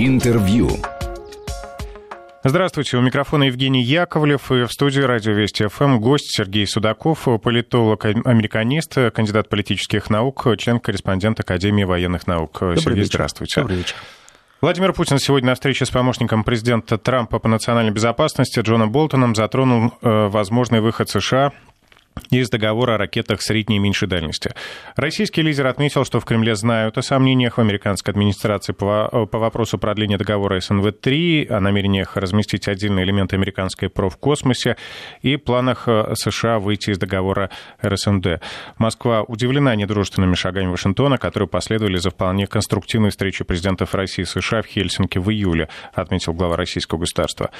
Интервью. Здравствуйте, у микрофона Евгений Яковлев и в студии радио Вести ФМ гость Сергей Судаков, политолог, американист, кандидат политических наук, член-корреспондент Академии военных наук. Добрый Сергей, вечер. здравствуйте. Добрый вечер. Владимир Путин сегодня на встрече с помощником президента Трампа по национальной безопасности Джоном Болтоном затронул э, возможный выход США из договора о ракетах средней и меньшей дальности. Российский лидер отметил, что в Кремле знают о сомнениях в американской администрации по, по вопросу продления договора СНВ-3, о намерениях разместить отдельные элементы американской ПРО в космосе и планах э, США выйти из договора РСМД. Москва удивлена недружественными шагами Вашингтона, которые последовали за вполне конструктивной встречей президентов России и США в Хельсинки в июле, отметил глава российского государства.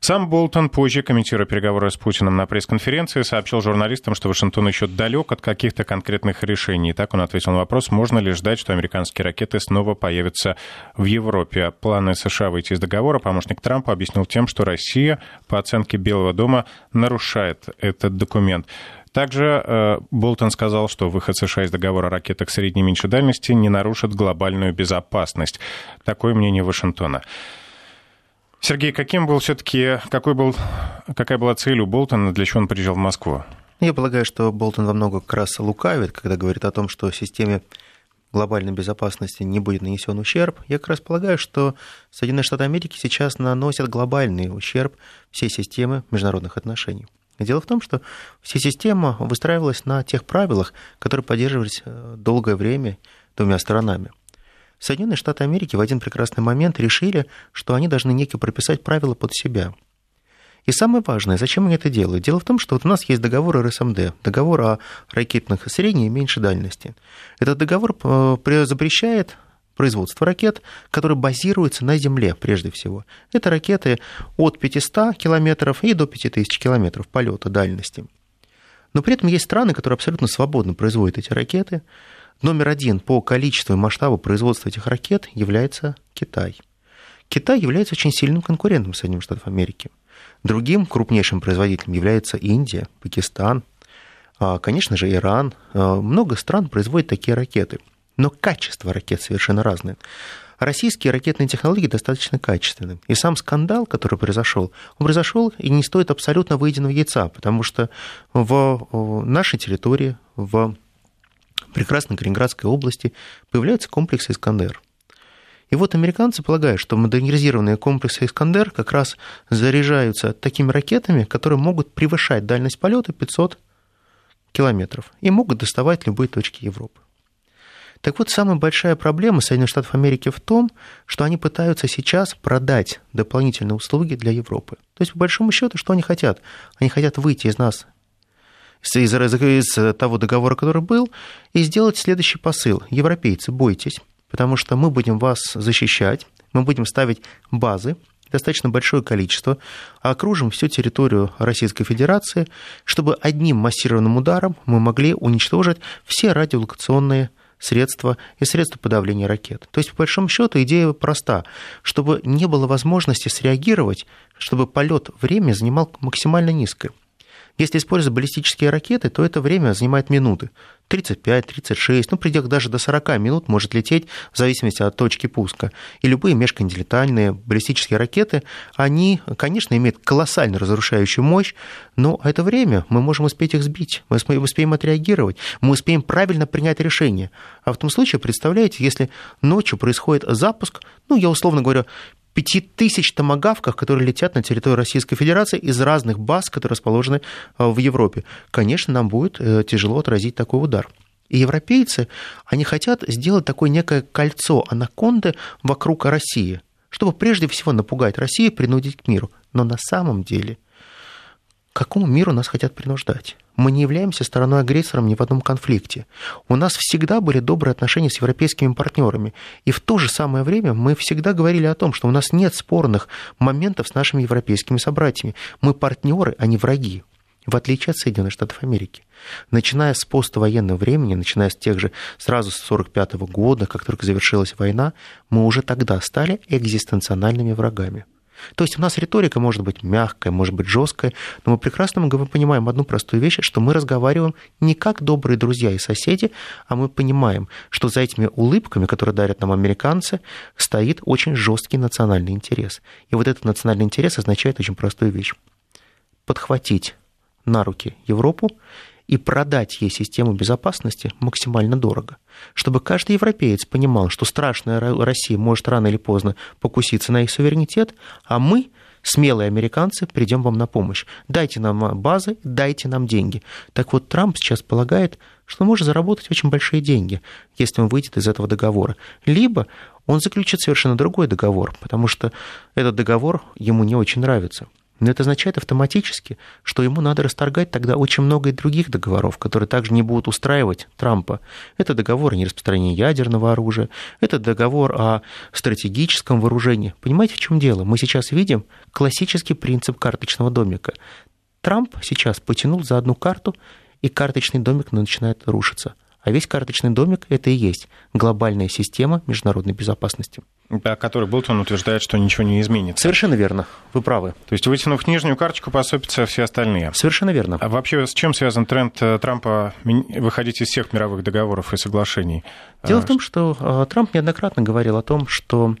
Сам Болтон, позже, комментируя переговоры с Путиным на пресс-конференции, сообщил журналистам, что Вашингтон еще далек от каких-то конкретных решений. Так он ответил на вопрос, можно ли ждать, что американские ракеты снова появятся в Европе. Планы США выйти из договора помощник Трампа объяснил тем, что Россия, по оценке Белого дома, нарушает этот документ. Также э, Болтон сказал, что выход США из договора о ракетах средней и меньшей дальности не нарушит глобальную безопасность. Такое мнение Вашингтона. Сергей, каким был все-таки, какой был, какая была цель у Болтона, для чего он приезжал в Москву? Я полагаю, что Болтон во много как раз лукавит, когда говорит о том, что системе глобальной безопасности не будет нанесен ущерб. Я как раз полагаю, что Соединенные Штаты Америки сейчас наносят глобальный ущерб всей системе международных отношений. Дело в том, что вся система выстраивалась на тех правилах, которые поддерживались долгое время двумя сторонами. Соединенные Штаты Америки в один прекрасный момент решили, что они должны некие прописать правила под себя. И самое важное, зачем они это делают? Дело в том, что вот у нас есть договор РСМД, договор о ракетных средней и меньшей дальности. Этот договор запрещает производство ракет, которые базируются на Земле прежде всего. Это ракеты от 500 километров и до 5000 километров полета дальности. Но при этом есть страны, которые абсолютно свободно производят эти ракеты. Номер один по количеству и масштабу производства этих ракет является Китай. Китай является очень сильным конкурентом Соединенных Штатов Америки. Другим крупнейшим производителем является Индия, Пакистан, конечно же, Иран. Много стран производят такие ракеты. Но качество ракет совершенно разное. Российские ракетные технологии достаточно качественны. И сам скандал, который произошел, он произошел и не стоит абсолютно выеденного яйца, потому что в нашей территории, в прекрасной Калининградской области появляются комплексы «Искандер». И вот американцы полагают, что модернизированные комплексы «Искандер» как раз заряжаются такими ракетами, которые могут превышать дальность полета 500 километров и могут доставать любые точки Европы. Так вот, самая большая проблема Соединенных Штатов Америки в том, что они пытаются сейчас продать дополнительные услуги для Европы. То есть, по большому счету, что они хотят? Они хотят выйти из нас, из, из того договора, который был, и сделать следующий посыл. Европейцы, бойтесь, потому что мы будем вас защищать, мы будем ставить базы, достаточно большое количество, окружим всю территорию Российской Федерации, чтобы одним массированным ударом мы могли уничтожить все радиолокационные средства и средства подавления ракет. То есть, по большому счету, идея проста, чтобы не было возможности среагировать, чтобы полет время занимал максимально низкое. Если использовать баллистические ракеты, то это время занимает минуты. 35, 36, ну, в пределах даже до 40 минут может лететь в зависимости от точки пуска. И любые межконтинентальные баллистические ракеты, они, конечно, имеют колоссально разрушающую мощь, но это время мы можем успеть их сбить, мы успеем отреагировать, мы успеем правильно принять решение. А в том случае, представляете, если ночью происходит запуск, ну, я условно говорю, пяти тысяч томогавках, которые летят на территорию Российской Федерации из разных баз, которые расположены в Европе. Конечно, нам будет тяжело отразить такой удар. И европейцы, они хотят сделать такое некое кольцо анаконды вокруг России, чтобы прежде всего напугать Россию, принудить к миру. Но на самом деле, какому миру нас хотят принуждать? Мы не являемся стороной агрессором ни в одном конфликте. У нас всегда были добрые отношения с европейскими партнерами. И в то же самое время мы всегда говорили о том, что у нас нет спорных моментов с нашими европейскими собратьями. Мы партнеры, а не враги в отличие от Соединенных Штатов Америки. Начиная с поствоенного времени, начиная с тех же сразу с 1945 года, как только завершилась война, мы уже тогда стали экзистенциональными врагами. То есть у нас риторика может быть мягкая, может быть жесткая, но мы прекрасно понимаем одну простую вещь, что мы разговариваем не как добрые друзья и соседи, а мы понимаем, что за этими улыбками, которые дарят нам американцы, стоит очень жесткий национальный интерес. И вот этот национальный интерес означает очень простую вещь. Подхватить на руки Европу и продать ей систему безопасности максимально дорого. Чтобы каждый европеец понимал, что страшная Россия может рано или поздно покуситься на их суверенитет, а мы, смелые американцы, придем вам на помощь. Дайте нам базы, дайте нам деньги. Так вот, Трамп сейчас полагает, что может заработать очень большие деньги, если он выйдет из этого договора. Либо он заключит совершенно другой договор, потому что этот договор ему не очень нравится. Но это означает автоматически, что ему надо расторгать тогда очень много и других договоров, которые также не будут устраивать Трампа. Это договор о нераспространении ядерного оружия, это договор о стратегическом вооружении. Понимаете, в чем дело? Мы сейчас видим классический принцип карточного домика. Трамп сейчас потянул за одну карту, и карточный домик начинает рушиться. А весь карточный домик – это и есть глобальная система международной безопасности. О которой Болтон утверждает, что ничего не изменится. Совершенно верно. Вы правы. То есть, вытянув нижнюю карточку, посыпятся все остальные. Совершенно верно. А вообще, с чем связан тренд э, Трампа выходить из всех мировых договоров и соглашений? Дело в том, что э, Трамп неоднократно говорил о том, что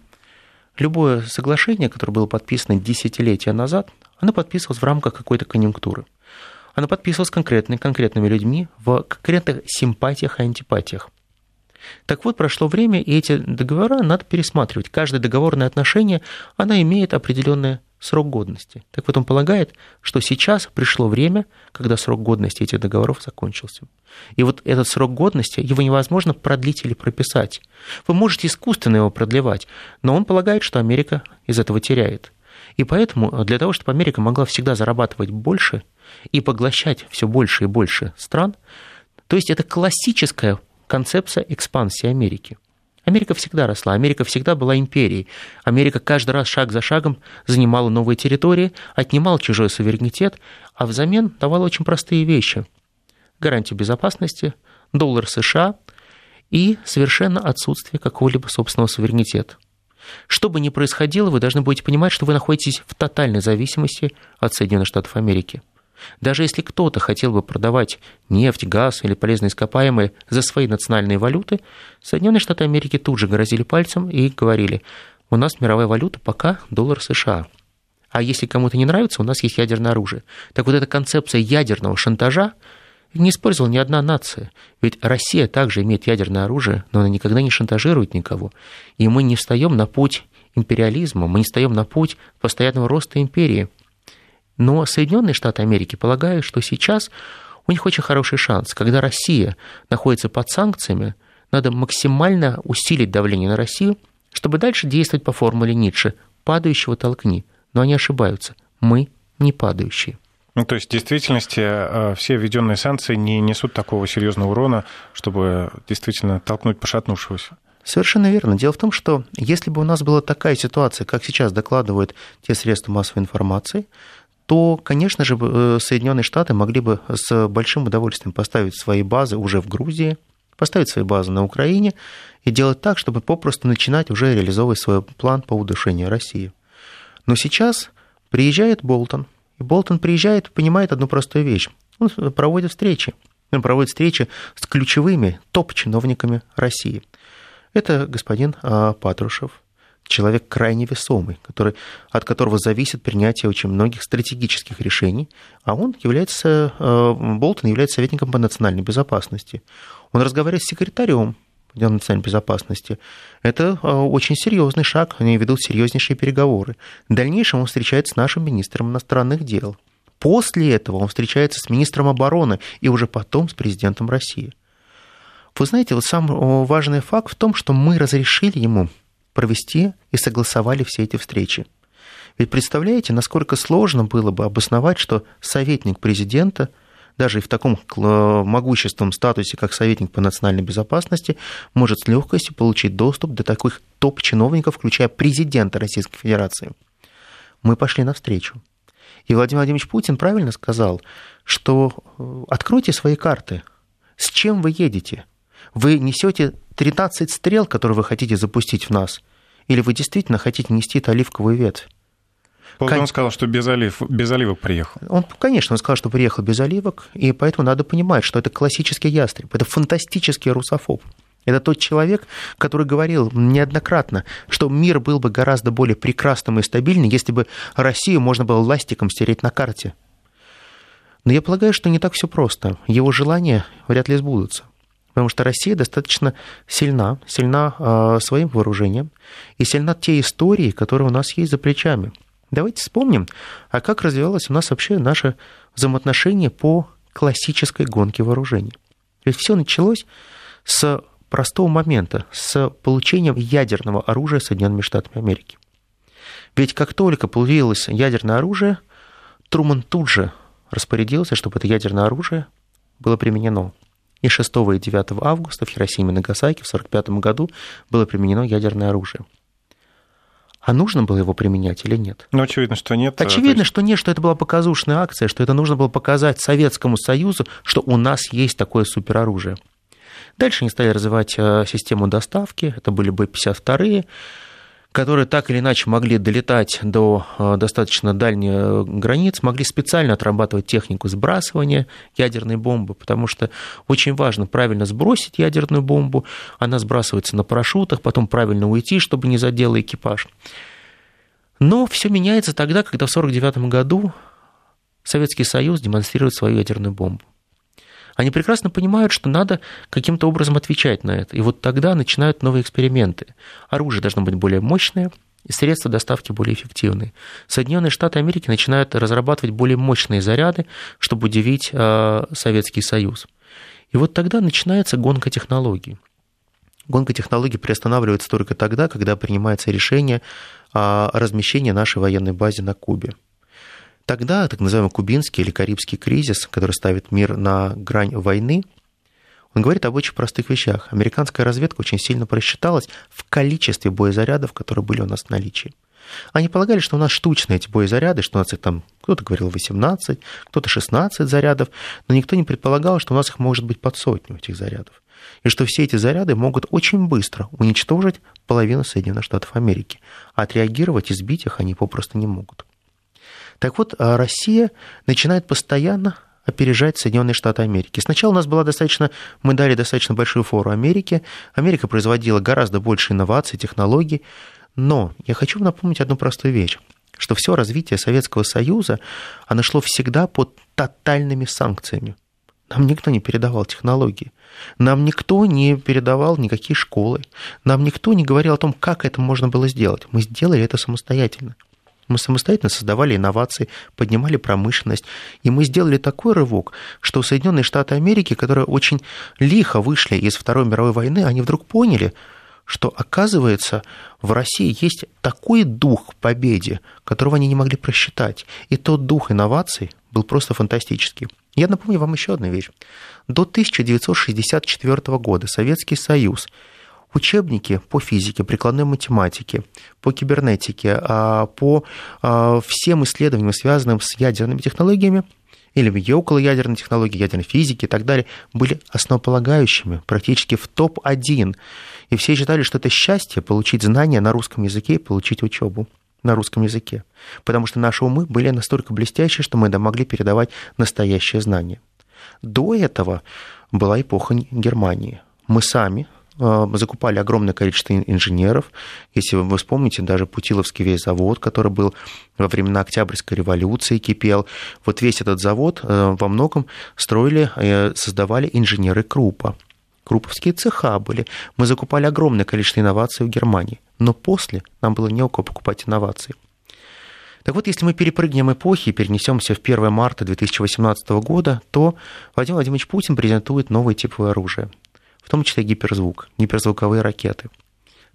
любое соглашение, которое было подписано десятилетия назад, оно подписывалось в рамках какой-то конъюнктуры она подписывалась конкретными, конкретными людьми в конкретных симпатиях и антипатиях. Так вот, прошло время, и эти договора надо пересматривать. Каждое договорное отношение, она имеет определенный срок годности. Так вот, он полагает, что сейчас пришло время, когда срок годности этих договоров закончился. И вот этот срок годности, его невозможно продлить или прописать. Вы можете искусственно его продлевать, но он полагает, что Америка из этого теряет. И поэтому для того, чтобы Америка могла всегда зарабатывать больше – и поглощать все больше и больше стран. То есть это классическая концепция экспансии Америки. Америка всегда росла, Америка всегда была империей. Америка каждый раз шаг за шагом занимала новые территории, отнимала чужой суверенитет, а взамен давала очень простые вещи. Гарантию безопасности, доллар США и совершенно отсутствие какого-либо собственного суверенитета. Что бы ни происходило, вы должны будете понимать, что вы находитесь в тотальной зависимости от Соединенных Штатов Америки. Даже если кто-то хотел бы продавать нефть, газ или полезные ископаемые за свои национальные валюты, Соединенные Штаты Америки тут же грозили пальцем и говорили, у нас мировая валюта пока доллар США. А если кому-то не нравится, у нас есть ядерное оружие. Так вот эта концепция ядерного шантажа не использовала ни одна нация. Ведь Россия также имеет ядерное оружие, но она никогда не шантажирует никого. И мы не встаем на путь империализма, мы не встаем на путь постоянного роста империи – но Соединенные Штаты Америки полагают, что сейчас у них очень хороший шанс. Когда Россия находится под санкциями, надо максимально усилить давление на Россию, чтобы дальше действовать по формуле Ницше «падающего толкни». Но они ошибаются. Мы не падающие. Ну, то есть, в действительности, э, все введенные санкции не несут такого серьезного урона, чтобы действительно толкнуть пошатнувшегося. Совершенно верно. Дело в том, что если бы у нас была такая ситуация, как сейчас докладывают те средства массовой информации, то, конечно же, э, Соединенные Штаты могли бы с большим удовольствием поставить свои базы уже в Грузии, поставить свои базы на Украине и делать так, чтобы попросту начинать уже реализовывать свой план по удушению России. Но сейчас приезжает Болтон, и Болтон приезжает понимает одну простую вещь. Он проводит встречи. Он проводит встречи с ключевыми топ-чиновниками России. Это господин а, Патрушев, человек крайне весомый, который, от которого зависит принятие очень многих стратегических решений, а он является, э, Болтон является советником по национальной безопасности. Он разговаривает с секретарем по национальной безопасности. Это э, очень серьезный шаг, они ведут серьезнейшие переговоры. В дальнейшем он встречается с нашим министром иностранных дел. После этого он встречается с министром обороны и уже потом с президентом России. Вы знаете, вот самый важный факт в том, что мы разрешили ему провести и согласовали все эти встречи. Ведь представляете, насколько сложно было бы обосновать, что советник президента, даже и в таком могущественном статусе, как советник по национальной безопасности, может с легкостью получить доступ до таких топ-чиновников, включая президента Российской Федерации. Мы пошли навстречу. И Владимир Владимирович Путин правильно сказал, что э, откройте свои карты. С чем вы едете? Вы несете 13 стрел, которые вы хотите запустить в нас, или вы действительно хотите нести оливковую ветвь? Он сказал, что без, олив, без оливок приехал. Он, конечно, он сказал, что приехал без оливок, и поэтому надо понимать, что это классический ястреб, это фантастический русофоб. Это тот человек, который говорил неоднократно, что мир был бы гораздо более прекрасным и стабильным, если бы Россию можно было ластиком стереть на карте. Но я полагаю, что не так все просто. Его желания вряд ли сбудутся. Потому что Россия достаточно сильна, сильна э, своим вооружением и сильна те истории, которые у нас есть за плечами. Давайте вспомним, а как развивалось у нас вообще наше взаимоотношение по классической гонке вооружений. Ведь все началось с простого момента, с получением ядерного оружия Соединенными Штатами Америки. Ведь как только появилось ядерное оружие, Труман тут же распорядился, чтобы это ядерное оружие было применено. И 6 и 9 августа в Хиросиме и Нагасаки в 1945 году было применено ядерное оружие. А нужно было его применять или нет? Ну, очевидно, что нет. Очевидно, есть... что нет, что это была показушная акция, что это нужно было показать Советскому Союзу, что у нас есть такое супероружие. Дальше они стали развивать э, систему доставки, это были Б-52, которые так или иначе могли долетать до э, достаточно дальних э, границ, могли специально отрабатывать технику сбрасывания ядерной бомбы, потому что очень важно правильно сбросить ядерную бомбу, она сбрасывается на парашютах, потом правильно уйти, чтобы не задело экипаж. Но все меняется тогда, когда в 1949 году Советский Союз демонстрирует свою ядерную бомбу они прекрасно понимают, что надо каким-то образом отвечать на это. И вот тогда начинают новые эксперименты. Оружие должно быть более мощное, и средства доставки более эффективные. Соединенные Штаты Америки начинают разрабатывать более мощные заряды, чтобы удивить э, Советский Союз. И вот тогда начинается гонка технологий. Гонка технологий приостанавливается только тогда, когда принимается решение о размещении нашей военной базы на Кубе. Тогда так называемый кубинский или карибский кризис, который ставит мир на грань войны, он говорит об очень простых вещах. Американская разведка очень сильно просчиталась в количестве боезарядов, которые были у нас в наличии. Они полагали, что у нас штучные эти боезаряды, что у нас их там, кто-то говорил 18, кто-то 16 зарядов, но никто не предполагал, что у нас их может быть под сотню, этих зарядов. И что все эти заряды могут очень быстро уничтожить половину Соединенных Штатов Америки. А отреагировать и сбить их они попросту не могут. Так вот, а Россия начинает постоянно опережать Соединенные Штаты Америки. Сначала у нас была достаточно, мы дали достаточно большую фору Америке. Америка производила гораздо больше инноваций, технологий. Но я хочу напомнить одну простую вещь что все развитие Советского Союза, оно шло всегда под тотальными санкциями. Нам никто не передавал технологии. Нам никто не передавал никакие школы. Нам никто не говорил о том, как это можно было сделать. Мы сделали это самостоятельно. Мы самостоятельно создавали инновации, поднимали промышленность. И мы сделали такой рывок, что Соединенные Штаты Америки, которые очень лихо вышли из Второй мировой войны, они вдруг поняли, что, оказывается, в России есть такой дух к победе, которого они не могли просчитать. И тот дух инноваций был просто фантастический. Я напомню вам еще одну вещь. До 1964 года Советский Союз учебники по физике, прикладной математике, по кибернетике, а, по а, всем исследованиям, связанным с ядерными технологиями, или околоядерной технологии, ядерной физики и так далее, были основополагающими, практически в топ-1. И все считали, что это счастье получить знания на русском языке и получить учебу на русском языке. Потому что наши умы были настолько блестящие, что мы могли передавать настоящее знание. До этого была эпоха Германии. Мы сами закупали огромное количество инженеров. Если вы вспомните, даже Путиловский весь завод, который был во времена Октябрьской революции, кипел, вот весь этот завод э, во многом строили, э, создавали инженеры Крупа. Круповские цеха были. Мы закупали огромное количество инноваций в Германии. Но после нам было не у кого покупать инновации. Так вот, если мы перепрыгнем эпохи и перенесемся в 1 марта 2018 года, то Владимир Владимирович Путин презентует новый тип оружия в том числе гиперзвук, гиперзвуковые ракеты,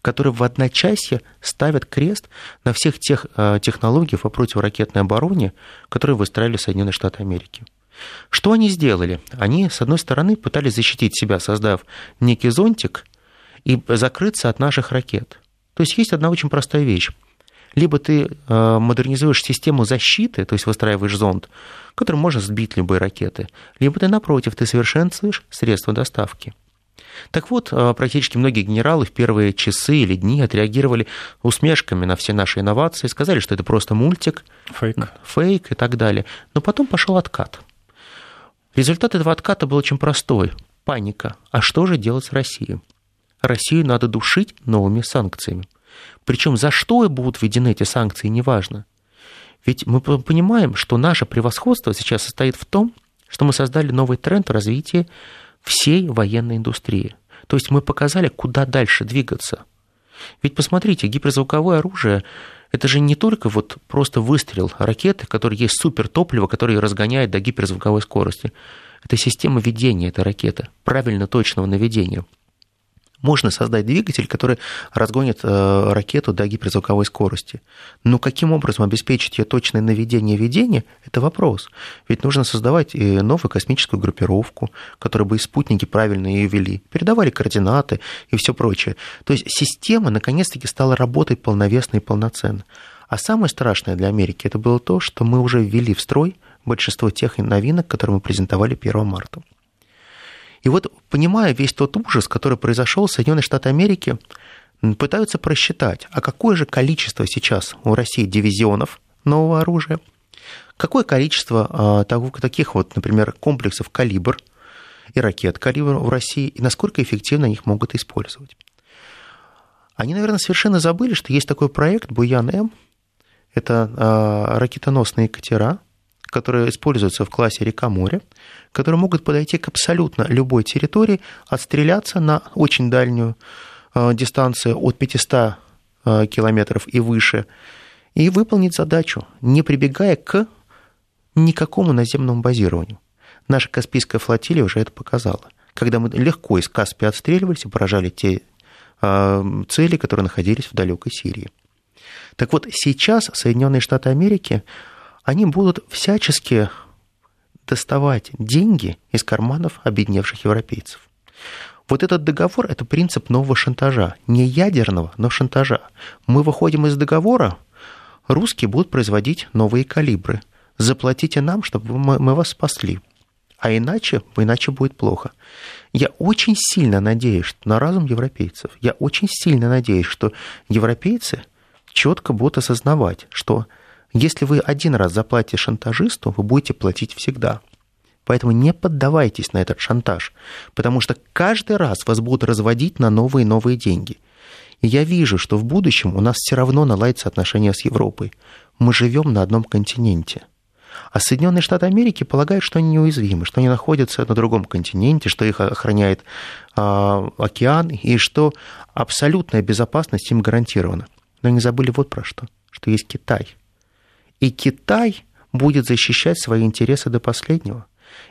которые в одночасье ставят крест на всех тех э, технологиях по противоракетной обороне, которые выстраивали Соединенные Штаты Америки. Что они сделали? Они, с одной стороны, пытались защитить себя, создав некий зонтик и закрыться от наших ракет. То есть есть одна очень простая вещь. Либо ты э, модернизуешь систему защиты, то есть выстраиваешь зонд, которым можно сбить любые ракеты, либо ты, напротив, ты совершенствуешь средства доставки. Так вот, а, практически многие генералы в первые часы или дни отреагировали усмешками на все наши инновации, сказали, что это просто мультик, фейк, фейк и так далее. Но потом пошел откат. Результат этого отката был очень простой. Паника. А что же делать с Россией? Россию надо душить новыми санкциями. Причем за что и будут введены эти санкции, неважно. Ведь мы понимаем, что наше превосходство сейчас состоит в том, что мы создали новый тренд развития всей военной индустрии. То есть мы показали, куда дальше двигаться. Ведь посмотрите, гиперзвуковое оружие – это же не только вот просто выстрел ракеты, который есть супертопливо, которое разгоняет до гиперзвуковой скорости. Это система ведения этой ракеты, правильно точного наведения – можно создать двигатель, который разгонит э, ракету до гиперзвуковой скорости. Но каким образом обеспечить ее точное наведение ведения – это вопрос. Ведь нужно создавать и новую космическую группировку, которая бы и спутники правильно ее вели, передавали координаты и все прочее. То есть система наконец-таки стала работать полновесно и полноценно. А самое страшное для Америки это было то, что мы уже ввели в строй большинство тех новинок, которые мы презентовали 1 марта. И вот, понимая весь тот ужас, который произошел в Соединенных Штатах Америки, пытаются просчитать, а какое же количество сейчас у России дивизионов нового оружия, какое количество а, таких вот, например, комплексов «Калибр» и ракет «Калибр» в России, и насколько эффективно их могут использовать. Они, наверное, совершенно забыли, что есть такой проект «Буян-М», это а, ракетоносные катера, которые используются в классе река-море, которые могут подойти к абсолютно любой территории, отстреляться на очень дальнюю э, дистанцию от 500 э, километров и выше, и выполнить задачу, не прибегая к никакому наземному базированию. Наша Каспийская флотилия уже это показала. Когда мы легко из Каспия отстреливались и поражали те э, цели, которые находились в далекой Сирии. Так вот, сейчас Соединенные Штаты Америки они будут всячески доставать деньги из карманов обедневших европейцев. Вот этот договор – это принцип нового шантажа. Не ядерного, но шантажа. Мы выходим из договора, русские будут производить новые калибры. Заплатите нам, чтобы мы, вас спасли. А иначе, иначе будет плохо. Я очень сильно надеюсь на разум европейцев. Я очень сильно надеюсь, что европейцы четко будут осознавать, что если вы один раз заплатите шантажисту, вы будете платить всегда. Поэтому не поддавайтесь на этот шантаж, потому что каждый раз вас будут разводить на новые и новые деньги. И я вижу, что в будущем у нас все равно наладятся отношения с Европой. Мы живем на одном континенте. А Соединенные Штаты Америки полагают, что они неуязвимы, что они находятся на другом континенте, что их охраняет э, океан и что абсолютная безопасность им гарантирована. Но они забыли вот про что, что есть Китай – и Китай будет защищать свои интересы до последнего.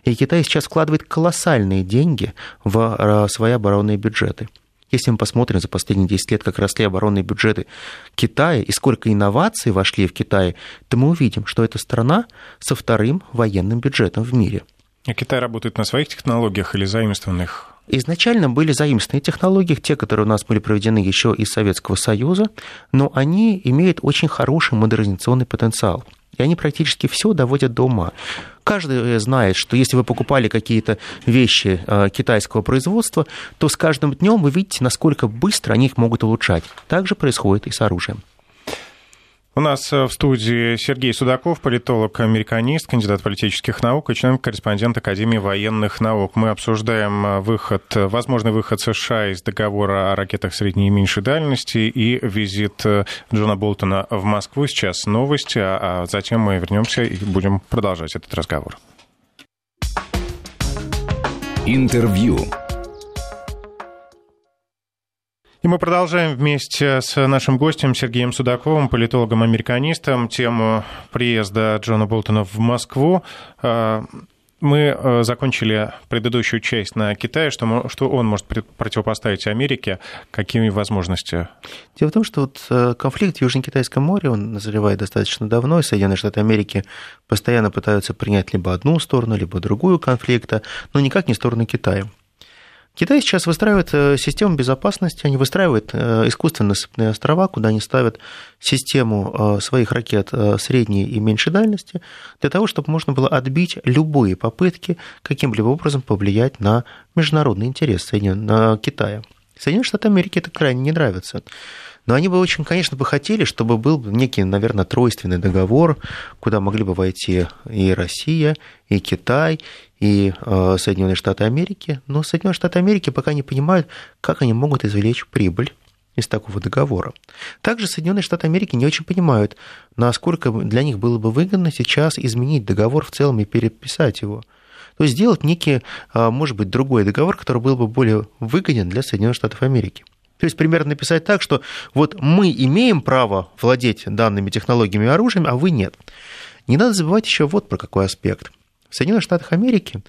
И Китай сейчас вкладывает колоссальные деньги в э, свои оборонные бюджеты. Если мы посмотрим за последние 10 лет, как росли оборонные бюджеты Китая и сколько инноваций вошли в Китай, то мы увидим, что это страна со вторым военным бюджетом в мире. А Китай работает на своих технологиях или заимствованных Изначально были заимственные технологии, те, которые у нас были проведены еще из Советского Союза, но они имеют очень хороший модернизационный потенциал. И они практически все доводят до ума. Каждый знает, что если вы покупали какие-то вещи э, китайского производства, то с каждым днем вы видите, насколько быстро они их могут улучшать. Так же происходит и с оружием. У нас э, в студии Сергей Судаков, политолог-американист, кандидат политических наук и член-корреспондент Академии военных наук. Мы обсуждаем э, выход, возможный выход США из договора о ракетах средней и меньшей дальности и визит э, Джона Болтона в Москву. Сейчас новости, а, а затем мы вернемся и будем продолжать этот разговор. Интервью. И мы продолжаем вместе с нашим гостем Сергеем Судаковым, политологом-американистом, тему приезда Джона Болтона в Москву. А, мы э, закончили предыдущую часть на Китае, что, что он может противопоставить Америке, какими возможности? Дело в том, что вот э, конфликт в Южно-Китайском море, он назревает достаточно давно, и Соединенные Штаты Америки постоянно пытаются принять либо одну сторону, либо другую конфликта, но никак не сторону Китая. Китай сейчас выстраивает э, систему безопасности, они выстраивают э, искусственные насыпные острова, куда они ставят систему э, своих ракет средней и меньшей дальности, для того, чтобы можно было отбить любые попытки каким-либо образом повлиять на международный интерес на Китая. Соединенные Штаты Америки это крайне не нравится. Но они бы очень, конечно, бы хотели, чтобы был некий, наверное, тройственный договор, куда могли бы войти и Россия, и Китай, и э, Соединенные Штаты Америки. Но Соединенные Штаты Америки пока не понимают, как они могут извлечь прибыль из такого договора. Также Соединенные Штаты Америки не очень понимают, насколько для них было бы выгодно сейчас изменить договор в целом и переписать его. То есть сделать некий, э, может быть, другой договор, который был бы более выгоден для Соединенных Штатов Америки. То есть примерно написать так, что вот мы имеем право владеть данными технологиями и оружием, а вы нет. Не надо забывать еще вот про какой аспект. В Соединенных Штатах Америки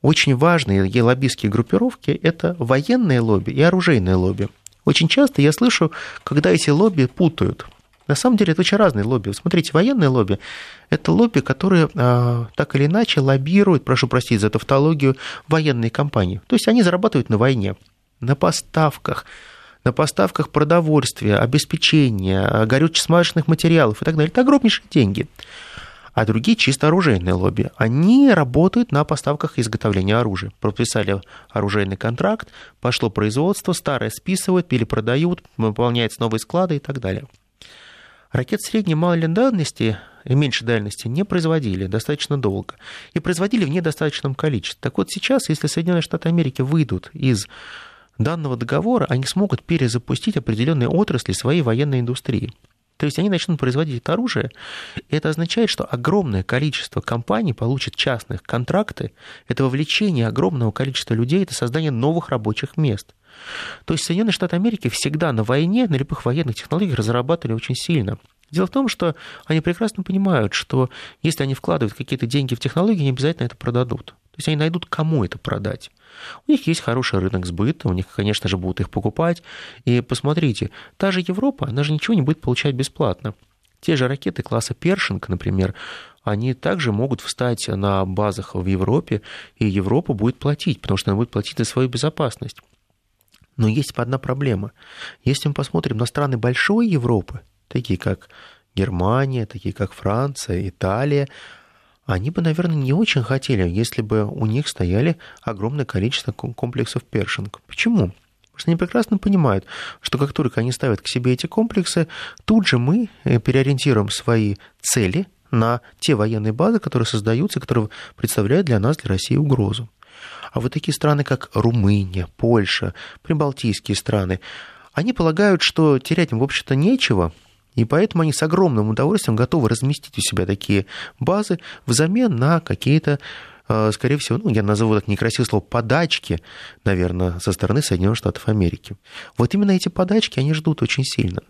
очень важные лоббистские группировки – это военные лобби и оружейные лобби. Очень часто я слышу, когда эти лобби путают. На самом деле это очень разные лобби. Смотрите, военные лобби – это лобби, которые а, так или иначе лоббируют, прошу простить за тавтологию, военные компании. То есть они зарабатывают на войне, на поставках, на поставках продовольствия, обеспечения, горюче-смазочных материалов и так далее. Это огромнейшие деньги. А другие чисто оружейные лобби. Они работают на поставках изготовления оружия. Подписали оружейный контракт, пошло производство, старое списывают, или продают, выполняются новые склады и так далее. Ракет средней малой дальности и меньшей дальности не производили достаточно долго. И производили в недостаточном количестве. Так вот сейчас, если Соединенные Штаты Америки выйдут из данного договора они смогут перезапустить определенные отрасли своей военной индустрии. То есть они начнут производить это оружие. И это означает, что огромное количество компаний получит частных контракты. Это вовлечение огромного количества людей, это создание новых рабочих мест. То есть Соединенные Штаты Америки всегда на войне, на любых военных технологиях разрабатывали очень сильно. Дело в том, что они прекрасно понимают, что если они вкладывают какие-то деньги в технологии, они обязательно это продадут. То есть они найдут, кому это продать. У них есть хороший рынок сбыта, у них, конечно же, будут их покупать. И посмотрите, та же Европа, она же ничего не будет получать бесплатно. Те же ракеты класса Першинг, например, они также могут встать на базах в Европе, и Европа будет платить, потому что она будет платить за свою безопасность. Но есть одна проблема. Если мы посмотрим на страны большой Европы, такие как Германия, такие как Франция, Италия, они бы, наверное, не очень хотели, если бы у них стояли огромное количество комплексов першинг. Почему? Потому что они прекрасно понимают, что как только они ставят к себе эти комплексы, тут же мы э, переориентируем свои цели на те военные базы, которые создаются, которые представляют для нас, для России угрозу. А вот такие страны, как Румыния, Польша, прибалтийские страны, они полагают, что терять им, в общем-то, нечего, и поэтому они с огромным удовольствием готовы разместить у себя такие базы взамен на какие-то э, скорее всего, ну, я назову так некрасивое слово, подачки, наверное, со стороны Соединенных Штатов Америки. Вот именно эти подачки они ждут очень сильно.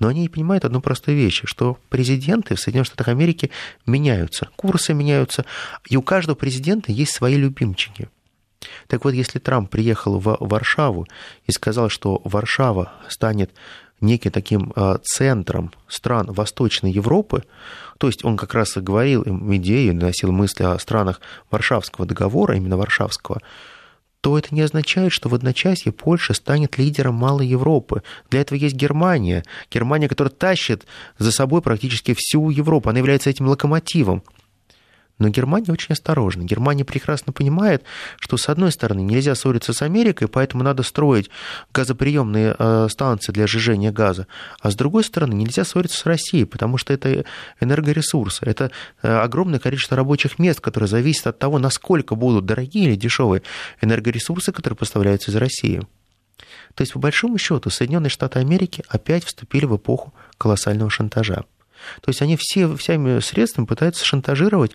Но они не понимают одну простую вещь, что президенты в Соединенных Штатах Америки меняются, курсы меняются, и у каждого президента есть свои любимчики. Так вот, если Трамп приехал в Варшаву и сказал, что Варшава станет неким таким а, центром стран Восточной Европы, то есть он как раз и говорил им идею, носил мысли о странах Варшавского договора, именно Варшавского, то это не означает, что в одночасье Польша станет лидером Малой Европы. Для этого есть Германия. Германия, которая тащит за собой практически всю Европу. Она является этим локомотивом. Но Германия очень осторожна. Германия прекрасно понимает, что, с одной стороны, нельзя ссориться с Америкой, поэтому надо строить газоприемные э, станции для сжижения газа. А с другой стороны, нельзя ссориться с Россией, потому что это энергоресурсы. Это э, огромное количество рабочих мест, которые зависят от того, насколько будут дорогие или дешевые энергоресурсы, которые поставляются из России. То есть, по большому счету, Соединенные Штаты Америки опять вступили в эпоху колоссального шантажа. То есть они все, всеми средствами пытаются шантажировать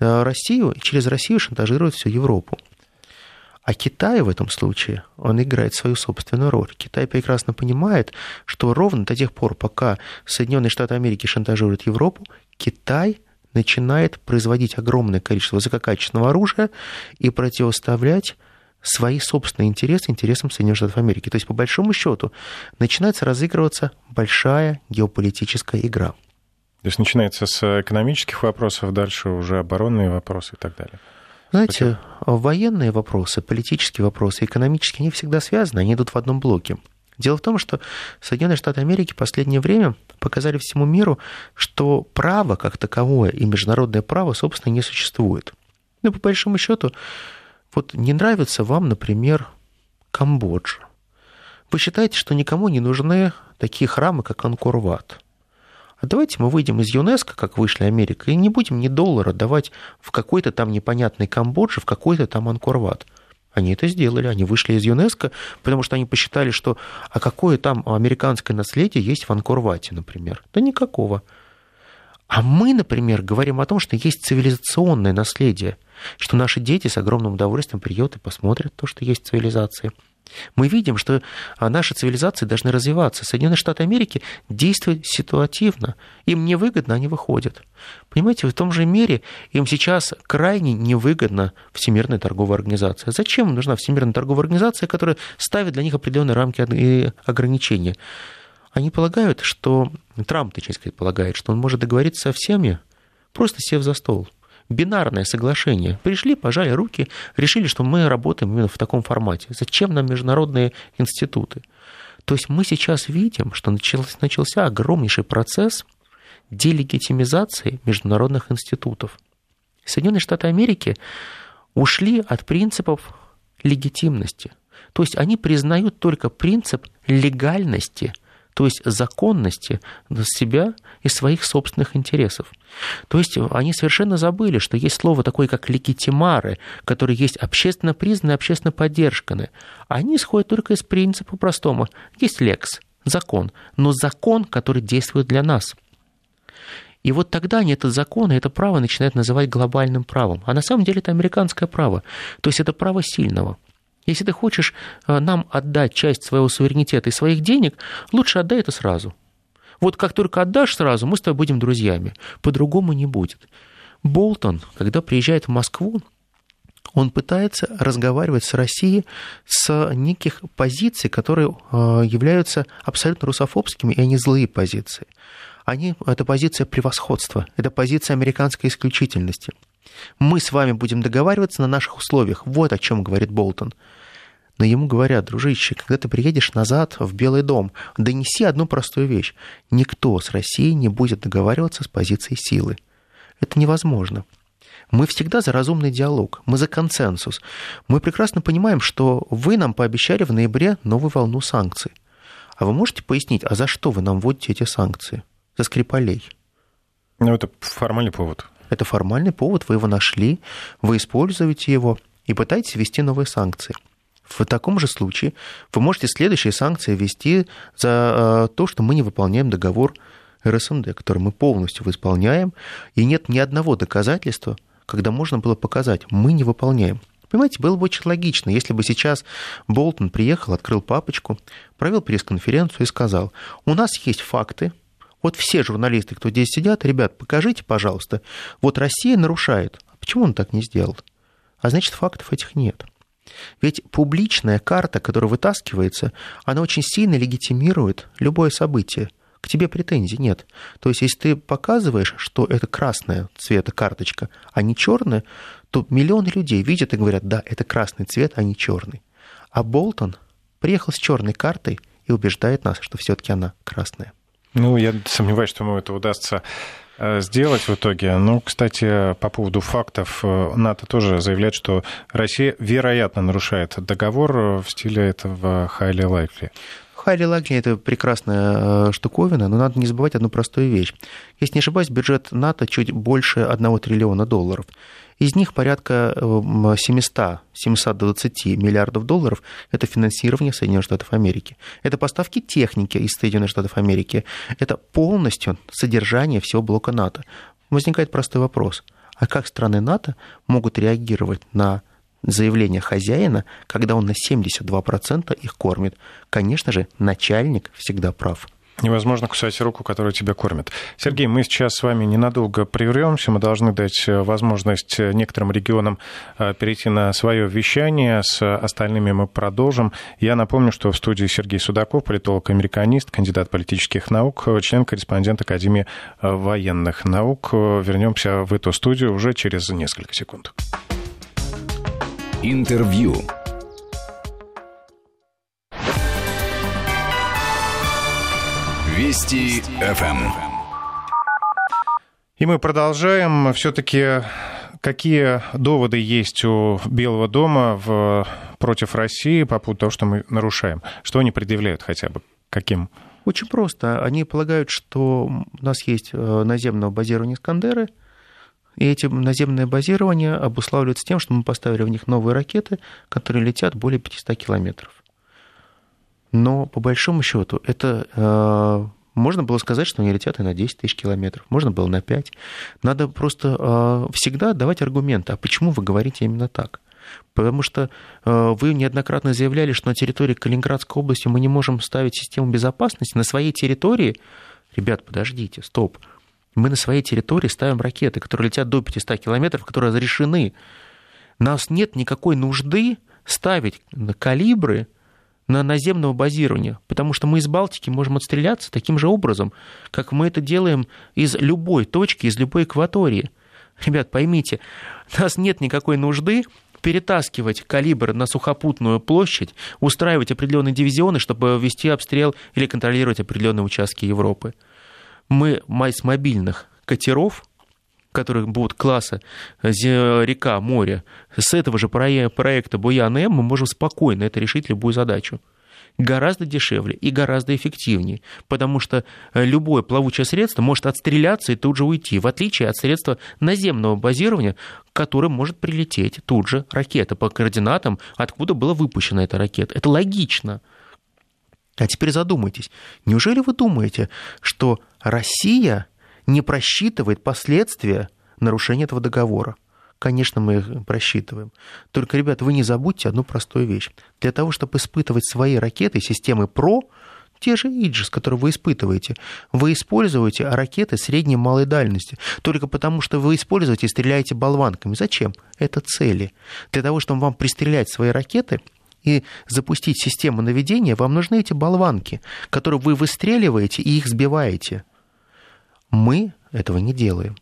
э, Россию, и через Россию шантажируют всю Европу. А Китай в этом случае, он играет свою собственную роль. Китай прекрасно понимает, что ровно до тех пор, пока Соединенные Штаты Америки шантажируют Европу, Китай начинает производить огромное количество высококачественного оружия и противоставлять свои собственные интересы интересам Соединенных Штатов Америки. То есть, по большому счету, начинается разыгрываться большая геополитическая игра. То есть начинается с экономических вопросов, дальше уже оборонные вопросы и так далее. Знаете, военные вопросы, политические вопросы, экономические, они всегда связаны, они идут в одном блоке. Дело в том, что Соединенные Штаты Америки в последнее время показали всему миру, что право как таковое и международное право, собственно, не существует. Ну, по большому счету, вот не нравится вам, например, Камбоджа. Вы считаете, что никому не нужны такие храмы, как Анкорват. А давайте мы выйдем из ЮНЕСКО, как вышли Америка, и не будем ни доллара давать в какой-то там непонятной Камбодже, в какой-то там Анкорват. Они это сделали, они вышли из ЮНЕСКО, потому что они посчитали, что а какое там американское наследие есть в Анкорвате, например. Да никакого. А мы, например, говорим о том, что есть цивилизационное наследие, что наши дети с огромным удовольствием придут и посмотрят то, что есть цивилизации. Мы видим, что а, наши цивилизации должны развиваться. Соединенные Штаты Америки действуют ситуативно. Им невыгодно, они выходят. Понимаете, в том же мере им сейчас крайне невыгодна Всемирная торговая организация. Зачем нужна Всемирная торговая организация, которая ставит для них определенные рамки и ограничения? Они полагают, что... Трамп, точнее сказать, полагает, что он может договориться со всеми, просто сев за стол – бинарное соглашение. Пришли, пожали руки, решили, что мы работаем именно в таком формате. Зачем нам международные институты? То есть мы сейчас видим, что начался, начался огромнейший процесс делегитимизации международных институтов. Соединенные Штаты Америки ушли от принципов легитимности. То есть они признают только принцип легальности – то есть законности себя и своих собственных интересов. То есть они совершенно забыли, что есть слово такое, как легитимары, которые есть общественно признанные, общественно поддержанные. Они исходят только из принципа простого. Есть лекс, закон, но закон, который действует для нас. И вот тогда они этот закон и это право начинают называть глобальным правом. А на самом деле это американское право. То есть это право сильного – если ты хочешь э, нам отдать часть своего суверенитета и своих денег, лучше отдай это сразу. Вот как только отдашь сразу, мы с тобой будем друзьями. По-другому не будет. Болтон, когда приезжает в Москву, он пытается разговаривать с Россией с неких позиций, которые э, являются абсолютно русофобскими, и они злые позиции. Они, это позиция превосходства, это позиция американской исключительности. Мы с вами будем договариваться на наших условиях. Вот о чем говорит Болтон. Но ему говорят, дружище, когда ты приедешь назад в Белый дом, донеси одну простую вещь. Никто с Россией не будет договариваться с позиции силы. Это невозможно. Мы всегда за разумный диалог, мы за консенсус. Мы прекрасно понимаем, что вы нам пообещали в ноябре новую волну санкций. А вы можете пояснить, а за что вы нам вводите эти санкции? За Скрипалей. Ну, это формальный повод. Это формальный повод, вы его нашли, вы используете его и пытаетесь ввести новые санкции. В таком же случае вы можете следующие санкции ввести за э, то, что мы не выполняем договор РСМД, который мы полностью исполняем, и нет ни одного доказательства, когда можно было показать, мы не выполняем. Понимаете, было бы очень логично, если бы сейчас Болтон приехал, открыл папочку, провел пресс-конференцию и сказал, у нас есть факты, вот все журналисты, кто здесь сидят, ребят, покажите, пожалуйста, вот Россия нарушает. А почему он так не сделал? А значит, фактов этих нет. Ведь публичная карта, которая вытаскивается, она очень сильно легитимирует любое событие. К тебе претензий нет. То есть, если ты показываешь, что это красная цвета карточка, а не черная, то миллионы людей видят и говорят, да, это красный цвет, а не черный. А Болтон приехал с черной картой и убеждает нас, что все-таки она красная. Ну, я сомневаюсь, что ему это удастся э, сделать в итоге. Ну, кстати, по поводу фактов, э, НАТО тоже заявляет, что Россия, вероятно, нарушает договор в стиле этого highly likely. Highly likely – это прекрасная э, штуковина, но надо не забывать одну простую вещь. Если не ошибаюсь, бюджет НАТО чуть больше 1 триллиона долларов. Из них порядка 700, 720 миллиардов долларов – это финансирование Соединенных Штатов Америки. Это поставки техники из Соединенных Штатов Америки. Это полностью содержание всего блока НАТО. Возникает простой вопрос. А как страны НАТО могут реагировать на заявление хозяина, когда он на 72% их кормит? Конечно же, начальник всегда прав. Невозможно кусать руку, которая тебя кормит. Сергей, мы сейчас с вами ненадолго прервемся. Мы должны дать э, возможность э, некоторым регионам э, перейти на свое вещание. С остальными мы продолжим. Я напомню, что в студии Сергей Судаков, политолог-американист, кандидат политических наук, член-корреспондент Академии военных наук. Вернемся в эту студию уже через несколько секунд. Интервью. Вести ФМ. И мы продолжаем. Все-таки какие доводы есть у Белого дома в, против России по поводу того, что мы нарушаем? Что они предъявляют хотя бы? Каким? Очень просто. Они полагают, что у нас есть э, наземное базирование «Искандеры», и эти наземное базирование обуславливается тем, что мы поставили в них новые ракеты, которые летят более 500 километров. Но по большому счету это э, можно было сказать, что они летят и на 10 тысяч километров, можно было на 5. Надо просто э, всегда давать аргументы, а почему вы говорите именно так? Потому что э, вы неоднократно заявляли, что на территории Калининградской области мы не можем ставить систему безопасности. На своей территории, ребят, подождите, стоп, мы на своей территории ставим ракеты, которые летят до 500 километров, которые разрешены. Нас нет никакой нужды ставить калибры на наземного базирования, потому что мы из Балтики можем отстреляться таким же образом, как мы это делаем из любой точки, из любой экватории. Ребят, поймите, нас нет никакой нужды перетаскивать калибр на сухопутную площадь, устраивать определенные дивизионы, чтобы вести обстрел или контролировать определенные участки Европы. Мы с мобильных катеров которых будут класса река, море, с этого же проекта Буян-М мы можем спокойно это решить любую задачу гораздо дешевле и гораздо эффективнее, потому что э, любое плавучее средство может отстреляться и тут же уйти, в отличие от средства наземного базирования, которым может прилететь тут же ракета по координатам, откуда была выпущена эта ракета. Это логично. А теперь задумайтесь, неужели вы думаете, что Россия не просчитывает последствия нарушения этого договора? конечно, мы их просчитываем. Только, ребята, вы не забудьте одну простую вещь. Для того, чтобы испытывать свои ракеты системы ПРО, те же Иджис, которые вы испытываете, вы используете ракеты средней малой дальности. Только потому, что вы используете и стреляете болванками. Зачем? Это цели. Для того, чтобы вам пристрелять свои ракеты, и запустить систему наведения, вам нужны эти болванки, которые вы выстреливаете и их сбиваете. Мы этого не делаем.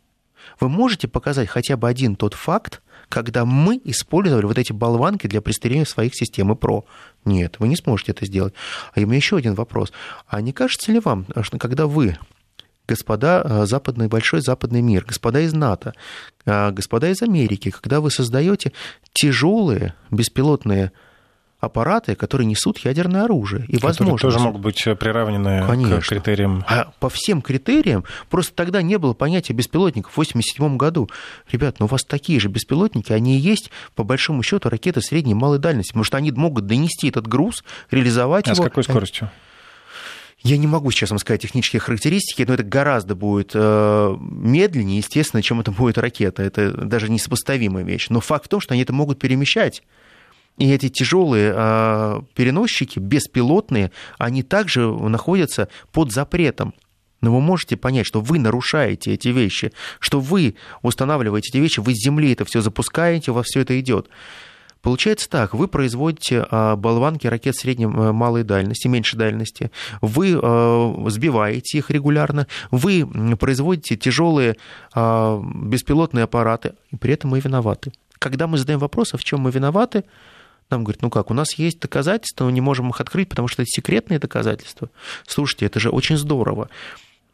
Вы можете показать хотя бы один тот факт, когда мы использовали вот эти болванки для пристреления своих систем ПРО? Нет, вы не сможете это сделать. А у меня еще один вопрос. А не кажется ли вам, что когда вы господа э, западный, большой западный мир, господа из НАТО, э, господа из Америки, когда вы создаете тяжелые беспилотные аппараты, которые несут ядерное оружие. И, возможно, тоже могут быть приравнены Конечно. к критериям. А по всем критериям, просто тогда не было понятия беспилотников в 1987 году. Ребят, ну у вас такие же беспилотники, они и есть, по большому счету, ракеты средней и малой дальности, потому что они могут донести этот груз, реализовать а его. А с какой скоростью? Я не могу сейчас вам сказать технические характеристики, но это гораздо будет э, медленнее, естественно, чем это будет ракета. Это даже несопоставимая вещь. Но факт в том, что они это могут перемещать. И эти тяжелые а, переносчики, беспилотные, они также находятся под запретом. Но вы можете понять, что вы нарушаете эти вещи, что вы устанавливаете эти вещи, вы с земли это все запускаете, у вас все это идет. Получается так, вы производите а, болванки ракет средней а, малой дальности, меньшей дальности, вы сбиваете их регулярно, вы производите тяжелые беспилотные аппараты, и при этом мы виноваты. Когда мы задаем вопрос, а в чем мы виноваты, нам говорят, ну как, у нас есть доказательства, но не можем их открыть, потому что это секретные доказательства. Слушайте, это же очень здорово.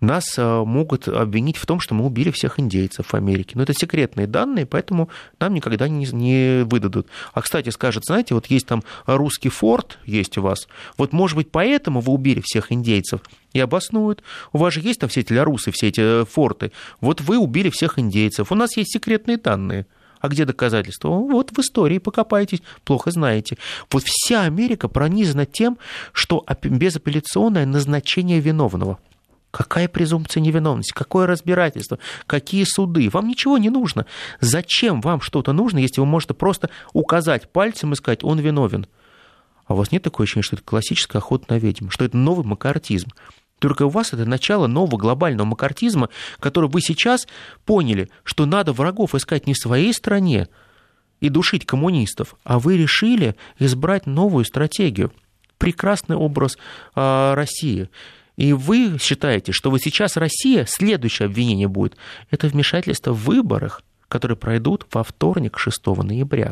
Нас э, могут обвинить в том, что мы убили всех индейцев в Америке. Но это секретные данные, поэтому нам никогда не, не выдадут. А, кстати, скажут, знаете, вот есть там русский форт, есть у вас. Вот, может быть, поэтому вы убили всех индейцев? И обоснуют. У вас же есть там все эти лярусы, все эти э, форты. Вот вы убили всех индейцев. У нас есть секретные данные. А где доказательства? Вот в истории покопайтесь, плохо знаете. Вот вся Америка пронизана тем, что безапелляционное назначение виновного. Какая презумпция невиновности? Какое разбирательство? Какие суды? Вам ничего не нужно. Зачем вам что-то нужно, если вы можете просто указать пальцем и сказать, он виновен? А у вас нет такого ощущения, что это классическая охота на ведьм, что это новый макартизм? Только у вас это начало нового глобального макартизма, который вы сейчас поняли, что надо врагов искать не в своей стране и душить коммунистов, а вы решили избрать новую стратегию. Прекрасный образ э, России. И вы считаете, что вот сейчас Россия, следующее обвинение будет, это вмешательство в выборах, которые пройдут во вторник, 6 ноября.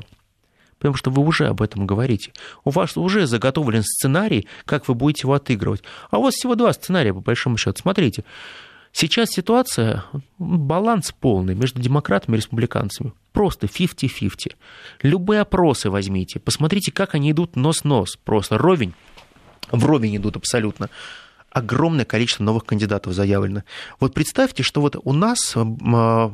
Потому что вы уже об этом говорите. У вас уже заготовлен сценарий, как вы будете его отыгрывать. А у вас всего два сценария, по большому счету. Смотрите, сейчас ситуация, баланс полный между демократами и республиканцами. Просто 50-50. Любые опросы возьмите, посмотрите, как они идут нос-нос. Просто ровень, вровень идут абсолютно огромное количество новых кандидатов заявлено. Вот представьте, что вот у нас а,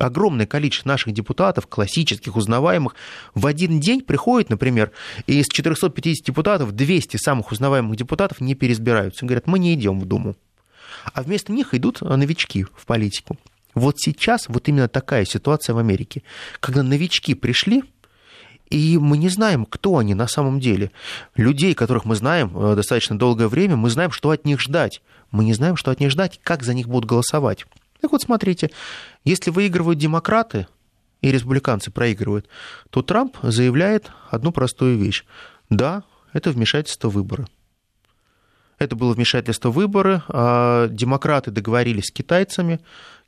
огромное количество наших депутатов, классических, узнаваемых, в один день приходит, например, и из 450 депутатов 200 самых узнаваемых депутатов не переизбираются. Говорят, мы не идем в Думу. А вместо них идут новички в политику. Вот сейчас вот именно такая ситуация в Америке, когда новички пришли, и мы не знаем, кто они на самом деле. Людей, которых мы знаем э, достаточно долгое время, мы знаем, что от них ждать. Мы не знаем, что от них ждать, как за них будут голосовать. Так вот, смотрите, если выигрывают демократы и республиканцы проигрывают, то Трамп заявляет одну простую вещь. Да, это вмешательство в выборы. Это было вмешательство выборы. А демократы договорились с китайцами,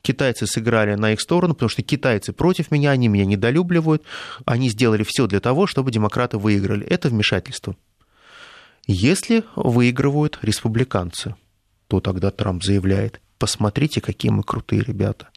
китайцы сыграли на их сторону, потому что китайцы против меня, они меня недолюбливают, они сделали все для того, чтобы демократы выиграли. Это вмешательство. Если выигрывают республиканцы, то тогда Трамп заявляет, посмотрите, какие мы крутые ребята.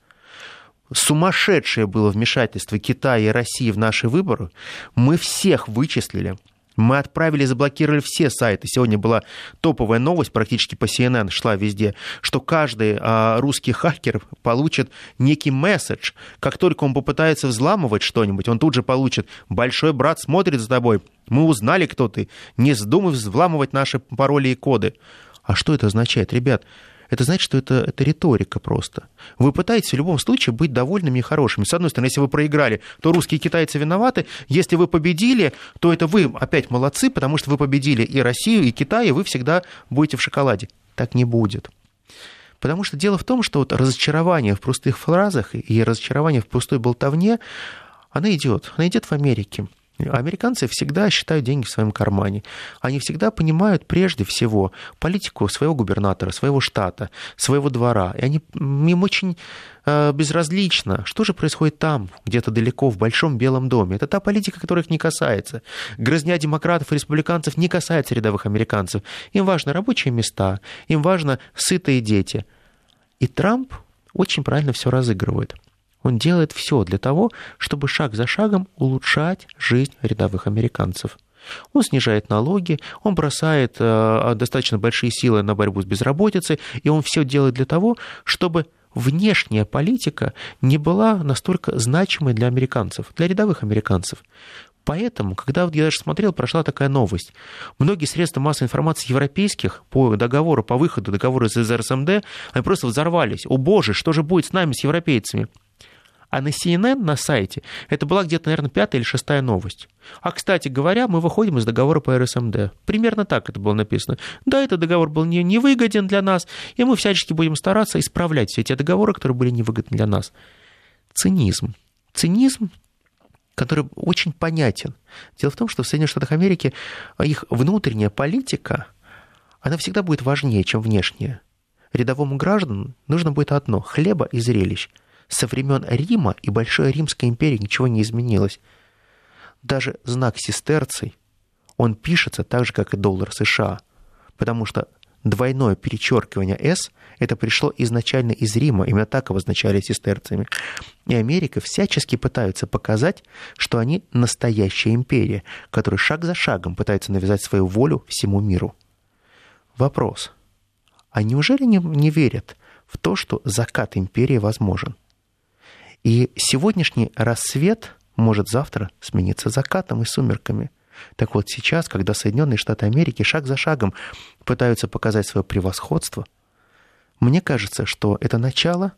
Сумасшедшее было вмешательство Китая и России в наши выборы. Мы всех вычислили. Мы отправили, заблокировали все сайты. Сегодня была топовая новость, практически по CNN шла везде, что каждый а, русский хакер получит некий месседж. Как только он попытается взламывать что-нибудь, он тут же получит «Большой брат смотрит за тобой, мы узнали, кто ты, не вздумай взламывать наши пароли и коды». А что это означает, ребят? Это значит, что это, это риторика просто. Вы пытаетесь в любом случае быть довольными и хорошими. С одной стороны, если вы проиграли, то русские и китайцы виноваты. Если вы победили, то это вы опять молодцы, потому что вы победили и Россию, и Китай, и вы всегда будете в шоколаде. Так не будет. Потому что дело в том, что вот разочарование в простых фразах и разочарование в пустой болтовне, оно идет. Оно идет в Америке. Американцы всегда считают деньги в своем кармане. Они всегда понимают прежде всего политику своего губернатора, своего штата, своего двора. И они, им очень э, безразлично, что же происходит там, где-то далеко, в большом белом доме. Это та политика, которая их не касается. Грызня демократов и республиканцев не касается рядовых американцев. Им важны рабочие места, им важно сытые дети. И Трамп очень правильно все разыгрывает. Он делает все для того, чтобы шаг за шагом улучшать жизнь рядовых американцев. Он снижает налоги, он бросает э, достаточно большие силы на борьбу с безработицей, и он все делает для того, чтобы внешняя политика не была настолько значимой для американцев, для рядовых американцев. Поэтому, когда вот я даже смотрел, прошла такая новость. Многие средства массовой информации европейских по договору, по выходу договора из РСМД, они просто взорвались. О боже, что же будет с нами, с европейцами? А на CNN на сайте это была где-то, наверное, пятая или шестая новость. А, кстати говоря, мы выходим из договора по РСМД. Примерно так это было написано. Да, этот договор был не, невыгоден для нас, и мы всячески будем стараться исправлять все эти договоры, которые были невыгодны для нас. Цинизм. Цинизм который очень понятен. Дело в том, что в Соединенных Штатах Америки их внутренняя политика, она всегда будет важнее, чем внешняя. Рядовому гражданам нужно будет одно – хлеба и зрелищ – со времен Рима и Большой Римской империи ничего не изменилось. Даже знак сестерций, он пишется так же, как и доллар США, потому что двойное перечеркивание «С» это пришло изначально из Рима, именно так обозначали сестерцами. И Америка всячески пытаются показать, что они настоящая империя, которая шаг за шагом пытается навязать свою волю всему миру. Вопрос. А неужели не, не верят в то, что закат империи возможен? И сегодняшний рассвет может завтра смениться закатом и сумерками. Так вот сейчас, когда Соединенные Штаты Америки шаг за шагом пытаются показать свое превосходство, мне кажется, что это начало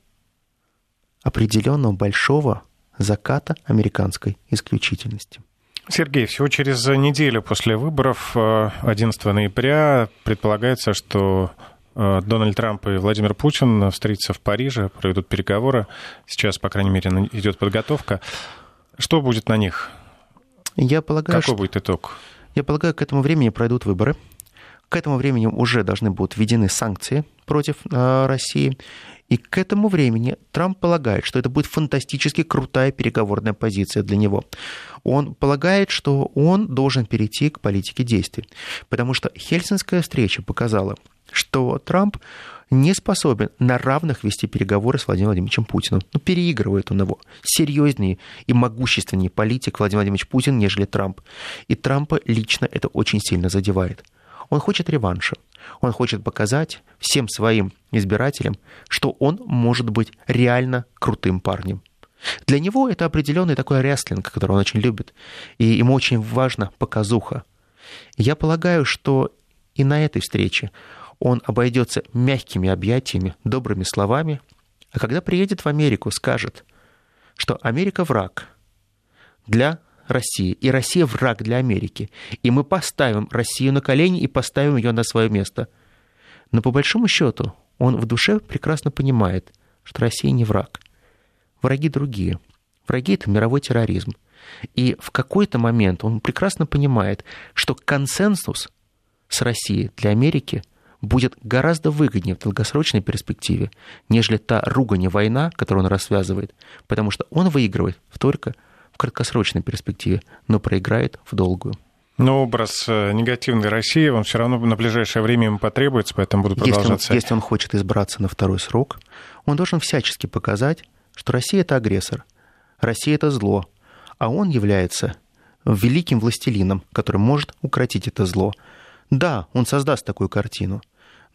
определенного большого заката американской исключительности. Сергей, всего через неделю после выборов, 11 э, ноября, предполагается, что Дональд Трамп и Владимир Путин встретятся в Париже, проведут переговоры. Сейчас, по крайней мере, идет подготовка. Что будет на них? Я полагаю, Какой что... будет итог? Я полагаю, к этому времени пройдут выборы. К этому времени уже должны будут введены санкции против э, России. И к этому времени Трамп полагает, что это будет фантастически крутая переговорная позиция для него. Он полагает, что он должен перейти к политике действий. Потому что Хельсинская встреча показала, что Трамп не способен на равных вести переговоры с Владимиром Владимировичем Путиным. Ну, переигрывает он его. Серьезнее и могущественнее политик Владимир Владимирович Путин, нежели Трамп. И Трампа лично это очень сильно задевает. Он хочет реванша. Он хочет показать всем своим избирателям, что он может быть реально крутым парнем. Для него это определенный такой рестлинг, который он очень любит, и ему очень важна показуха. Я полагаю, что и на этой встрече он обойдется мягкими объятиями, добрыми словами, а когда приедет в Америку, скажет, что Америка враг для России, и Россия враг для Америки. И мы поставим Россию на колени и поставим ее на свое место. Но по большому счету он в душе прекрасно понимает, что Россия не враг. Враги другие. Враги — это мировой терроризм. И в какой-то момент он прекрасно понимает, что консенсус с Россией для Америки будет гораздо выгоднее в долгосрочной перспективе, нежели та ругань война, которую он рассвязывает, потому что он выигрывает только в краткосрочной перспективе, но проиграет в долгую. Но образ э, негативной России, он все равно на ближайшее время ему потребуется, поэтому буду продолжаться. Если он, если он хочет избраться на второй срок, он должен всячески показать, что Россия это агрессор, Россия это зло, а он является великим властелином, который может укротить это зло. Да, он создаст такую картину,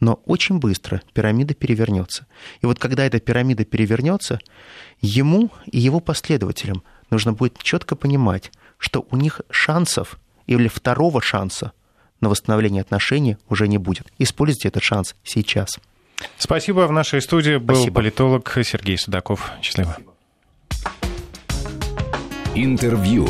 но очень быстро пирамида перевернется. И вот когда эта пирамида перевернется, ему и его последователям нужно будет четко понимать, что у них шансов или второго шанса на восстановление отношений уже не будет. Используйте этот шанс сейчас. Спасибо. В нашей студии был Спасибо. политолог Сергей Судаков. Счастливо. Интервью.